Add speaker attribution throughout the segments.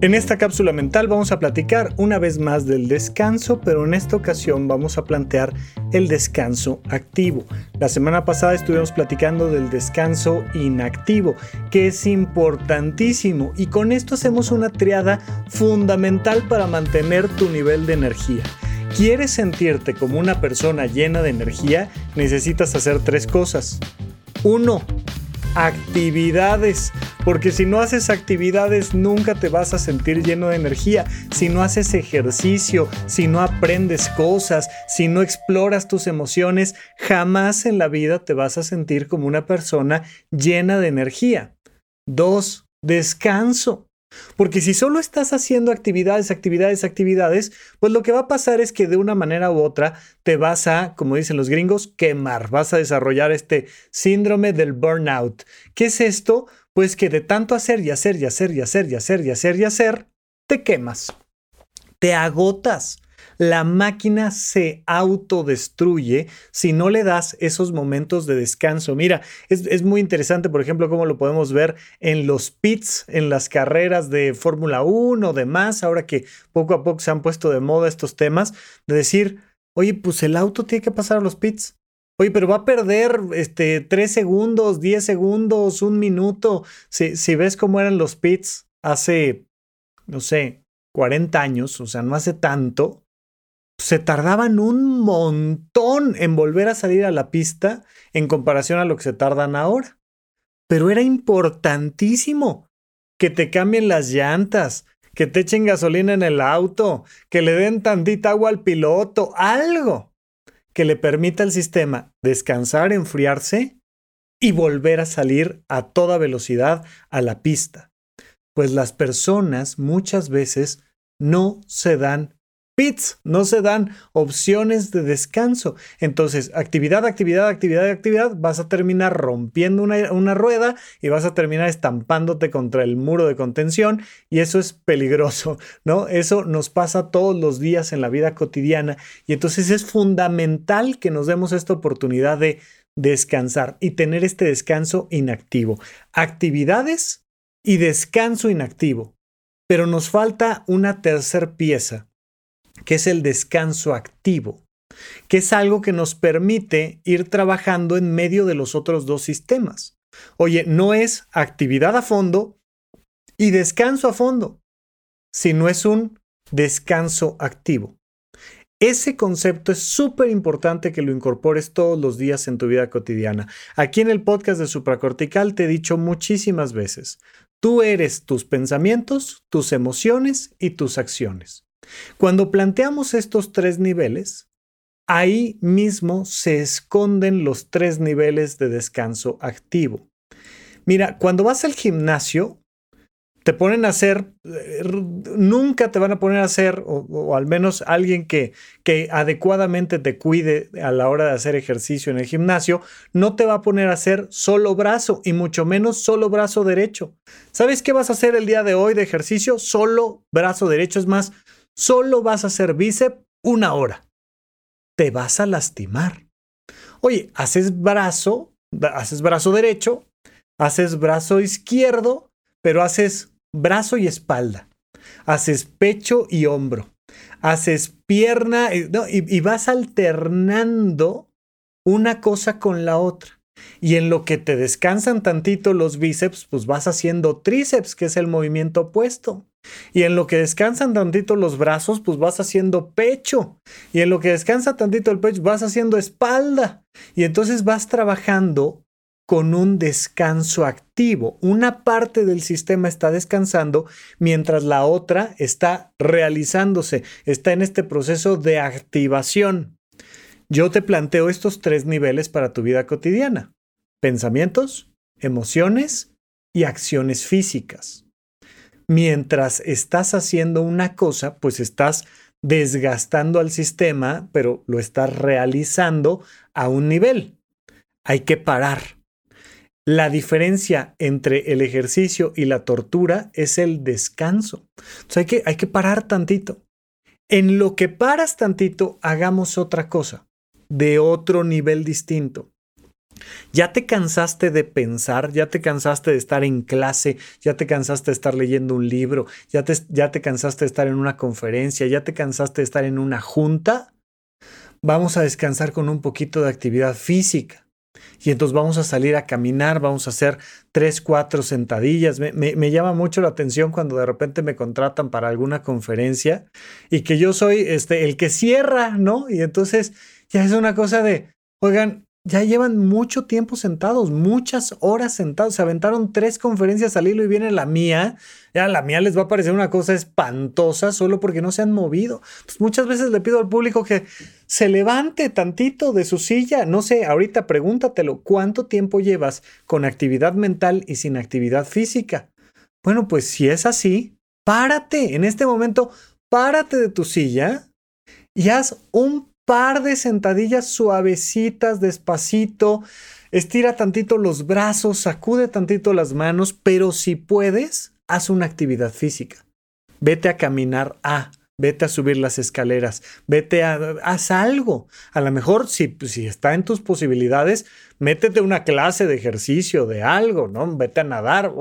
Speaker 1: En esta cápsula mental vamos a platicar una vez más del descanso, pero en esta ocasión vamos a plantear el descanso activo. La semana pasada estuvimos platicando del descanso inactivo, que es importantísimo y con esto hacemos una triada fundamental para mantener tu nivel de energía. ¿Quieres sentirte como una persona llena de energía? Necesitas hacer tres cosas. Uno, actividades. Porque si no haces actividades nunca te vas a sentir lleno de energía. Si no haces ejercicio, si no aprendes cosas, si no exploras tus emociones, jamás en la vida te vas a sentir como una persona llena de energía. Dos, descanso. Porque si solo estás haciendo actividades, actividades, actividades, pues lo que va a pasar es que de una manera u otra te vas a, como dicen los gringos, quemar, vas a desarrollar este síndrome del burnout. ¿Qué es esto? Pues que de tanto hacer y hacer y hacer y hacer y hacer y hacer y hacer, te quemas, te agotas la máquina se autodestruye si no le das esos momentos de descanso. Mira, es, muy interesante, por ejemplo, cómo lo podemos ver en los pits, en las carreras de Fórmula 1 o demás, ahora que poco a poco se han puesto de moda estos temas, de decir, oye, pues el auto tiene que pasar a los pits. Oye, pero va a perder este, 3 segundos, 10 segundos, un minuto. Si, si ves cómo eran los pits hace, no sé, 40 años, o sea, no hace tanto, se tardaban un montón en volver a salir a la pista en comparación a lo que se tardan ahora. Pero era importantísimo que te cambien las llantas, que te echen gasolina en el auto, que le den tantita agua al piloto, algo que le permita al sistema descansar, enfriarse y volver a salir a toda velocidad a la pista. Pues las personas muchas veces no se dan pits, no se dan opciones de descanso. Entonces, actividad, actividad, actividad, actividad, vas a terminar rompiendo una, una, rueda y vas a terminar estampándote contra el muro de contención y eso es peligroso, ¿no? Eso nos pasa todos los días en la vida cotidiana y entonces es fundamental que nos demos esta oportunidad de descansar y tener este descanso inactivo. Actividades y descanso inactivo. Pero nos falta una tercer pieza que es el descanso activo, que es algo que nos permite ir trabajando en medio de los otros dos sistemas. Oye, no es actividad a fondo y descanso a fondo, sino es un descanso activo. Ese concepto es súper importante que lo incorpores todos los días en tu vida cotidiana. Aquí en el podcast de Supracortical te he dicho muchísimas veces, tú eres tus pensamientos, tus emociones y tus acciones. Cuando planteamos estos tres niveles, ahí mismo se esconden los tres niveles de descanso activo. Mira, cuando vas al gimnasio, te ponen a hacer, eh, nunca te van a poner a hacer, o, al menos alguien que, que adecuadamente te cuide a la hora de hacer ejercicio en el gimnasio, no te va a poner a hacer solo brazo y mucho menos solo brazo derecho. ¿Sabes qué vas a hacer el día de hoy de ejercicio? Solo brazo derecho. Es más, Solo vas a hacer bíceps una hora. Te vas a lastimar. Oye, haces brazo, haces brazo derecho, haces brazo izquierdo, pero haces brazo y espalda. Haces pecho y hombro. Haces pierna y, y vas alternando una cosa con la otra. Y en lo que te descansan tantito los bíceps, pues vas haciendo tríceps, que es el movimiento opuesto. Y en lo que descansan tantito los brazos, pues vas haciendo pecho. Y en lo que descansa tantito el pecho, vas haciendo espalda. Y entonces vas trabajando con un descanso activo. Una parte del sistema está descansando mientras la otra está realizándose, está en este proceso de activación. Yo te planteo estos tres niveles para tu vida cotidiana. Pensamientos, emociones y acciones físicas. Mientras estás haciendo una cosa, pues estás desgastando al sistema, pero lo estás realizando a un nivel. Hay que parar la diferencia entre el ejercicio y la tortura es el descanso. Hay que parar tantito. En lo que paras tantito, hagamos otra cosa, de otro nivel distinto. Ya te cansaste de pensar, ya te cansaste de estar en clase, ya te cansaste de estar leyendo un libro, ya te, ya te cansaste de estar en una conferencia, ya te cansaste de estar en una junta. Vamos a descansar con un poquito de actividad física y entonces vamos a salir a caminar, vamos a hacer tres, cuatro sentadillas. Me, llama mucho la atención cuando de repente me contratan para alguna conferencia y que yo soy este, el que cierra, ¿no? Y entonces ya es una cosa de, oigan, ya llevan mucho tiempo sentados, muchas horas sentados. Se aventaron tres conferencias al hilo y viene la mía. Ya la mía les va a parecer una cosa espantosa solo porque no se han movido. Pues muchas veces le pido al público que se levante tantito de su silla. No sé, ahorita pregúntatelo, ¿cuánto tiempo llevas con actividad mental y sin actividad física? Bueno, pues si es así, párate en este momento, párate de tu silla y haz un par de sentadillas suavecitas, despacito. Estira tantito los brazos, sacude tantito las manos, pero si puedes, haz una actividad física. Vete a caminar a, vete a subir las escaleras, vete a, haz algo. A lo mejor si, si está en tus posibilidades, métete una clase de ejercicio, de algo, ¿no? Vete a nadar,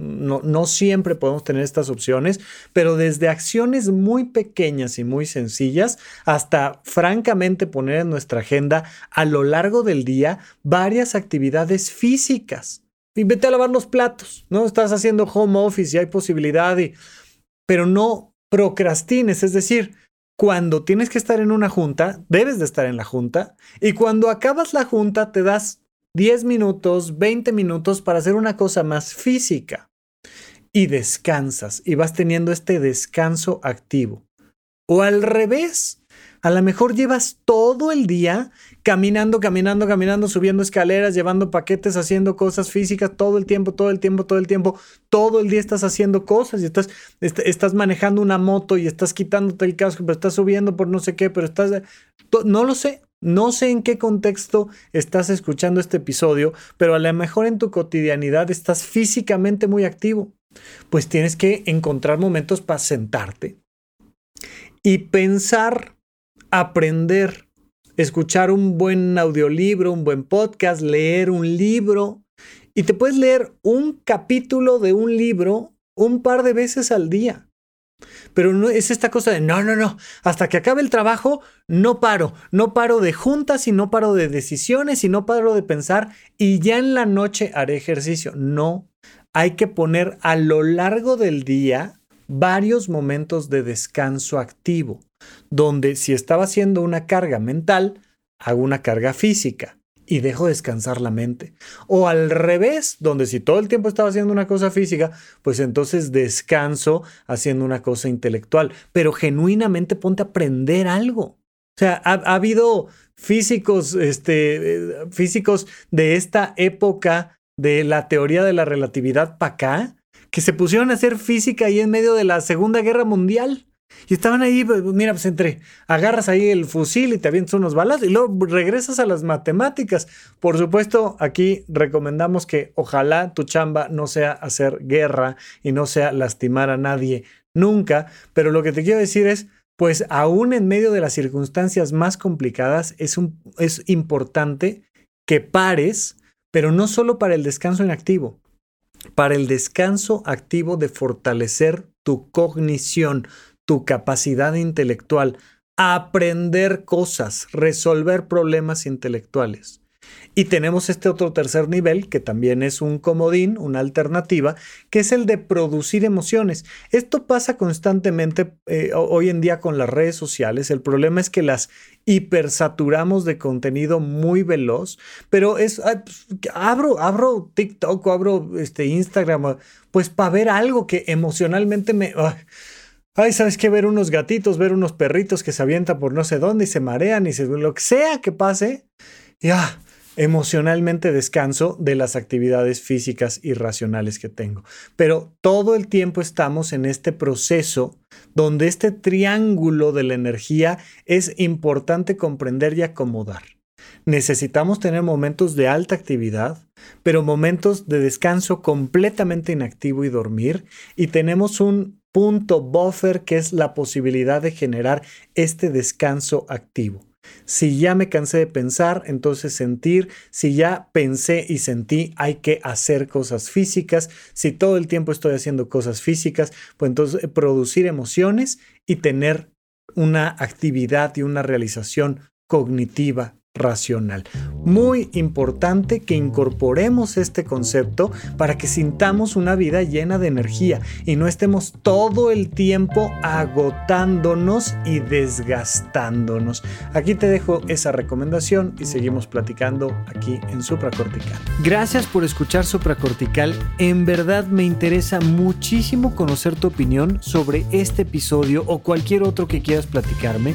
Speaker 1: no, no, siempre podemos tener estas opciones, pero desde acciones muy pequeñas y muy sencillas hasta francamente poner en nuestra agenda a lo largo del día varias actividades físicas. Y vete a lavar los platos, ¿no? Estás haciendo home office y hay posibilidad, pero no procrastines, es decir, cuando tienes que estar en una junta, debes de estar en la junta, y cuando acabas la junta te das 10 minutos, 20 minutos para hacer una cosa más física y descansas y vas teniendo este descanso activo. O al revés, a lo mejor llevas todo el día caminando, caminando, caminando, subiendo escaleras, llevando paquetes, haciendo cosas físicas todo el tiempo, todo el tiempo, todo el tiempo. Todo el día estás haciendo cosas y estás, estás manejando una moto y estás quitándote el casco, pero estás subiendo por no sé qué, pero estás... No lo sé, no sé en qué contexto estás escuchando este episodio, pero a lo mejor en tu cotidianidad estás físicamente muy activo pues tienes que encontrar momentos para sentarte y pensar, aprender, escuchar un buen audiolibro, un buen podcast, leer un libro. Y te puedes leer un capítulo de un libro un par de veces al día. Pero no es esta cosa de no, no, no, hasta que acabe el trabajo no paro, no paro de juntas y no paro de decisiones y no paro de pensar y ya en la noche haré ejercicio. No hay que poner a lo largo del día varios momentos de descanso activo, donde si estaba haciendo una carga mental, hago una carga física y dejo descansar la mente. O al revés, donde si todo el tiempo estaba haciendo una cosa física, pues entonces descanso haciendo una cosa intelectual. Pero genuinamente ponte a aprender algo. O sea, ha, habido físicos, este, eh, físicos de esta época de la teoría de la relatividad para acá, que se pusieron a hacer física ahí en medio de la Segunda Guerra Mundial. Y estaban ahí, pues, mira, pues entre, agarras ahí el fusil y te avientas unos balas y luego regresas a las matemáticas. Por supuesto, aquí recomendamos que ojalá tu chamba no sea hacer guerra y no sea lastimar a nadie nunca, pero lo que te quiero decir es, pues aún en medio de las circunstancias más complicadas, es, un, es importante que pares pero no solo para el descanso inactivo, para el descanso activo de fortalecer tu cognición, tu capacidad intelectual. aprender cosas, resolver problemas intelectuales. Y tenemos este otro tercer nivel, que también es un comodín, una alternativa, que es el de producir emociones. Esto pasa constantemente eh, hoy en día con las redes sociales. El problema es que las hipersaturamos de contenido muy veloz, pero es, pues, abro, abro TikTok o abro este, Instagram, pues para ver algo que emocionalmente me... Ay, ¿sabes qué? Ver unos gatitos, ver unos perritos que se avientan por no sé dónde y se marean y se, lo que sea que pase. Ya, emocionalmente descanso de las actividades físicas y racionales que tengo. Pero todo el tiempo estamos en este proceso donde este triángulo de la energía es importante comprender y acomodar. Necesitamos tener momentos de alta actividad, pero momentos de descanso completamente inactivo y dormir, y tenemos un punto buffer que es la posibilidad de generar este descanso activo. Si ya me cansé de pensar, entonces sentir. Si ya pensé y sentí, hay que hacer cosas físicas. Si todo el tiempo estoy haciendo cosas físicas, pues entonces eh, producir emociones y tener una actividad y una realización cognitiva racional. Muy importante que incorporemos este concepto para que sintamos una vida llena de energía y no estemos todo el tiempo agotándonos y desgastándonos. Aquí te dejo esa recomendación y seguimos platicando aquí en Supracortical. Gracias por escuchar Supracortical. En verdad me interesa muchísimo conocer tu opinión sobre este episodio o cualquier otro que quieras platicarme